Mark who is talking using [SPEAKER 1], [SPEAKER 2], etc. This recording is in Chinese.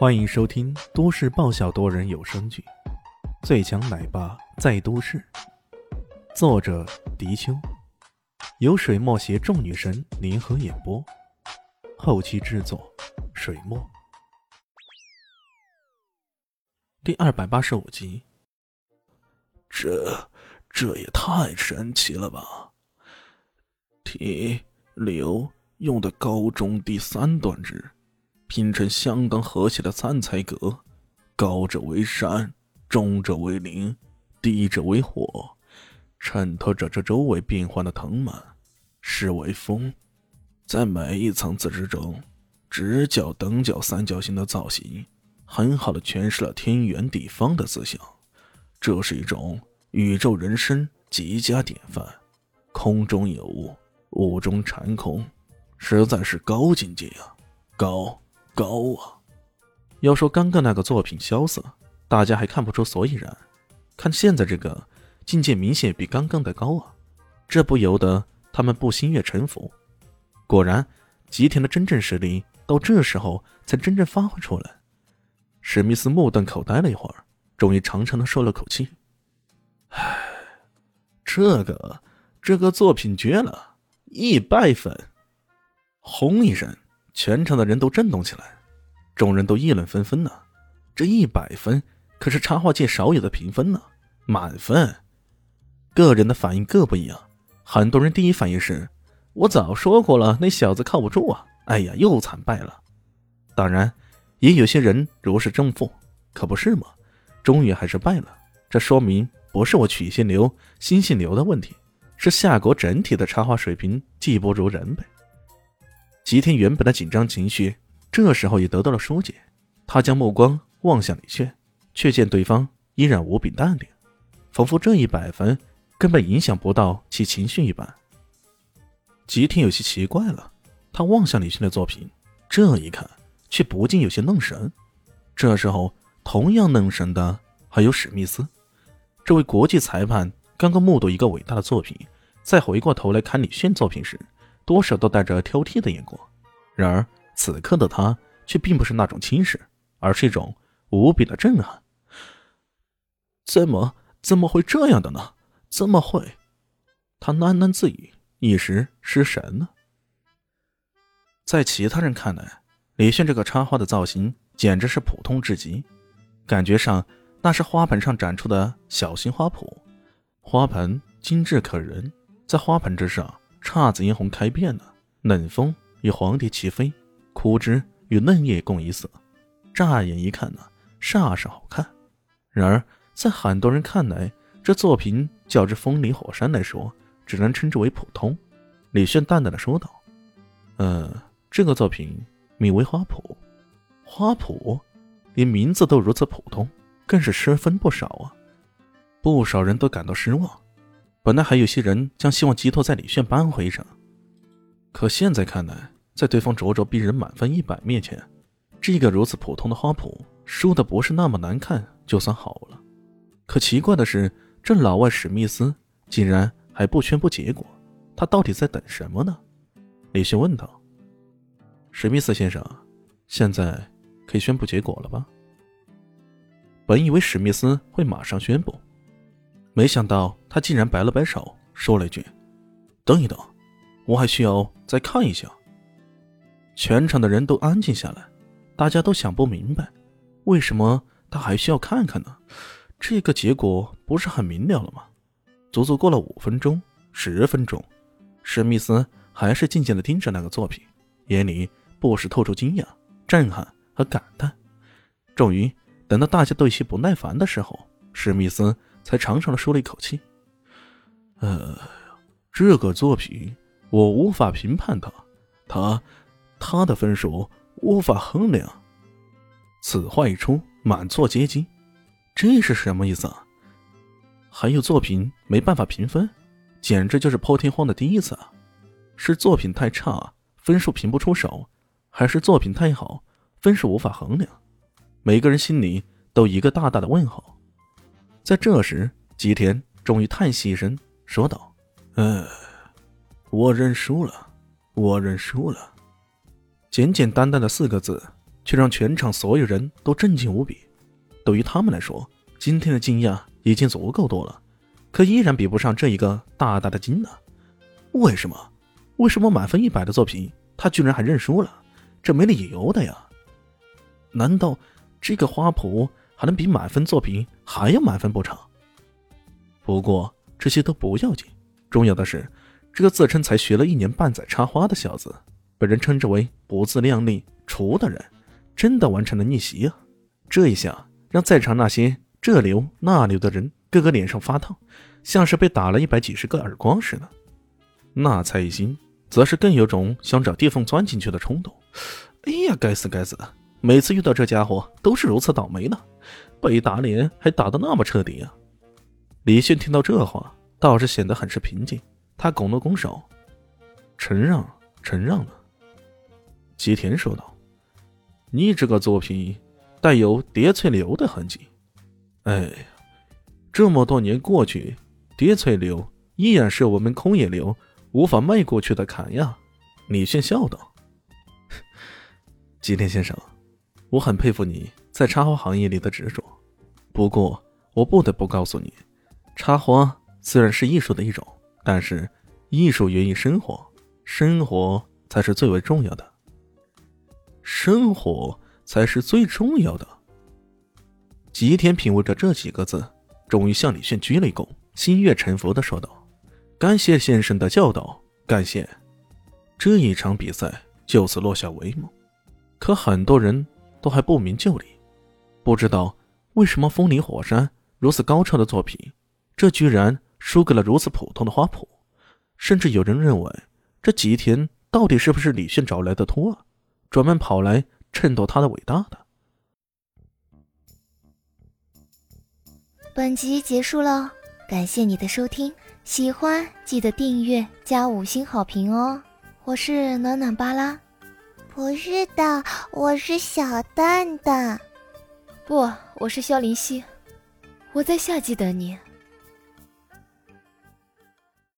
[SPEAKER 1] 欢迎收听都市爆笑多人有声剧《最强奶爸在都市》，作者：迪秋，由水墨携众女神联合演播，后期制作：水墨。第二百八十五集，
[SPEAKER 2] 这这也太神奇了吧！体流用的高中第三段纸。拼成相当和谐的三才格，高者为山，中者为林，低者为火，衬托着这周围变幻的藤蔓，是为风。在每一层次之中，直角、等角、三角形的造型，很好的诠释了天圆地方的思想。这是一种宇宙人生极佳典范。空中有物，物中禅空，实在是高境界啊！高。高啊！
[SPEAKER 1] 要说刚刚那个作品萧瑟，大家还看不出所以然。看现在这个境界，明显比刚刚的高啊！这不由得他们不心悦诚服。果然，吉田的真正实力到这时候才真正发挥出来。史密斯目瞪口呆了一会儿，终于长长的舒了口气：“
[SPEAKER 2] 唉，这个这个作品绝了，一百分！”
[SPEAKER 1] 轰一声。全场的人都震动起来，众人都议论纷纷呢。这一百分可是插画界少有的评分呢，满分。个人的反应各不一样，很多人第一反应是：“我早说过了，那小子靠不住啊！”哎呀，又惨败了。当然，也有些人如释重负，可不是吗？终于还是败了，这说明不是我曲线流、心性流的问题，是夏国整体的插画水平技不如人呗。吉田原本的紧张情绪，这时候也得到了疏解。他将目光望向李炫，却见对方依然无比淡定，仿佛这一百分根本影响不到其情绪一般。吉田有些奇怪了，他望向李炫的作品，这一看却不禁有些愣神。这时候，同样愣神的还有史密斯。这位国际裁判刚刚目睹一个伟大的作品，再回过头来看李炫作品时。多少都带着挑剔的眼光，然而此刻的他却并不是那种轻视，而是一种无比的震撼。
[SPEAKER 2] 怎么怎么会这样的呢？怎么会？
[SPEAKER 1] 他喃喃自语，一时失神了。在其他人看来，李炫这个插花的造型简直是普通至极，感觉上那是花盆上展出的小型花圃，花盆精致可人，在花盆之上。姹紫嫣红开遍了，冷风与黄蝶齐飞，枯枝与嫩叶共一色。乍眼一看呢，煞是好看。然而，在很多人看来，这作品较之风林火山来说，只能称之为普通。李炫淡淡的说道：“呃，这个作品名为《花圃》，花圃，连名字都如此普通，更是失分不少啊！不少人都感到失望。”本来还有些人将希望寄托在李炫扳回上，可现在看来，在对方咄咄逼人满分一百面前，这个如此普通的花圃输的不是那么难看就算好了。可奇怪的是，这老外史密斯竟然还不宣布结果，他到底在等什么呢？李炫问道。史密斯先生，现在可以宣布结果了吧？本以为史密斯会马上宣布。没想到他竟然摆了摆手，说了一句：“等一等，我还需要再看一下。”全场的人都安静下来，大家都想不明白，为什么他还需要看看呢？这个结果不是很明了了吗？足足过了五分钟、十分钟，史密斯还是静静的盯着那个作品，眼里不时透出惊讶、震撼和感叹。终于，等到大家都有些不耐烦的时候，史密斯。才长长的舒了一口气。呃，这个作品我无法评判他，他他的分数无法衡量。此话一出，满座皆惊。这是什么意思啊？还有作品没办法评分，简直就是破天荒的第一次啊！是作品太差，分数评不出手，还是作品太好，分数无法衡量？每个人心里都一个大大的问号。在这时，吉田终于叹息一声，说道：“
[SPEAKER 2] 呃，我认输了，我认输了。”
[SPEAKER 1] 简简单单的四个字，却让全场所有人都震惊无比。对于他们来说，今天的惊讶已经足够多了，可依然比不上这一个大大的惊呢。为什么？为什么满分一百的作品，他居然还认输了？这没理由的呀！难道这个花圃还能比满分作品还要满分不成？不过这些都不要紧，重要的是，这个自称才学了一年半载插花的小子，被人称之为不自量力、厨的人，真的完成了逆袭啊！这一下让在场那些这流那流的人个个脸上发烫，像是被打了一百几十个耳光似的。那蔡一心则是更有种想找地缝钻进去的冲动。哎呀，该死该死！每次遇到这家伙都是如此倒霉呢，被打脸还打得那么彻底啊！李迅听到这话，倒是显得很是平静。他拱了拱手，承让，承让了。吉田说道：“你这个作品带有叠翠流的痕迹。哎呀，这么多年过去，叠翠流依然是我们空野流。”无法迈过去的坎呀，李炫笑道：“ 吉田先生，我很佩服你在插花行业里的执着。不过，我不得不告诉你，插花虽然是艺术的一种，但是艺术源于生活，生活才是最为重要的。生活才是最重要的。”吉田品味着这几个字，终于向李炫鞠了一躬，心悦诚服的说道。感谢先生的教导，感谢。这一场比赛就此落下帷幕。可很多人都还不明就里，不知道为什么《风林火山》如此高超的作品，这居然输给了如此普通的花圃。甚至有人认为，这吉田到底是不是李炫找来的托啊，专门跑来衬托他的伟大的？
[SPEAKER 3] 本集结束了，感谢你的收听。喜欢记得订阅加五星好评哦！我是暖暖巴拉，
[SPEAKER 4] 不是的，我是小蛋蛋，
[SPEAKER 3] 不，我是萧林希，我在夏季等你。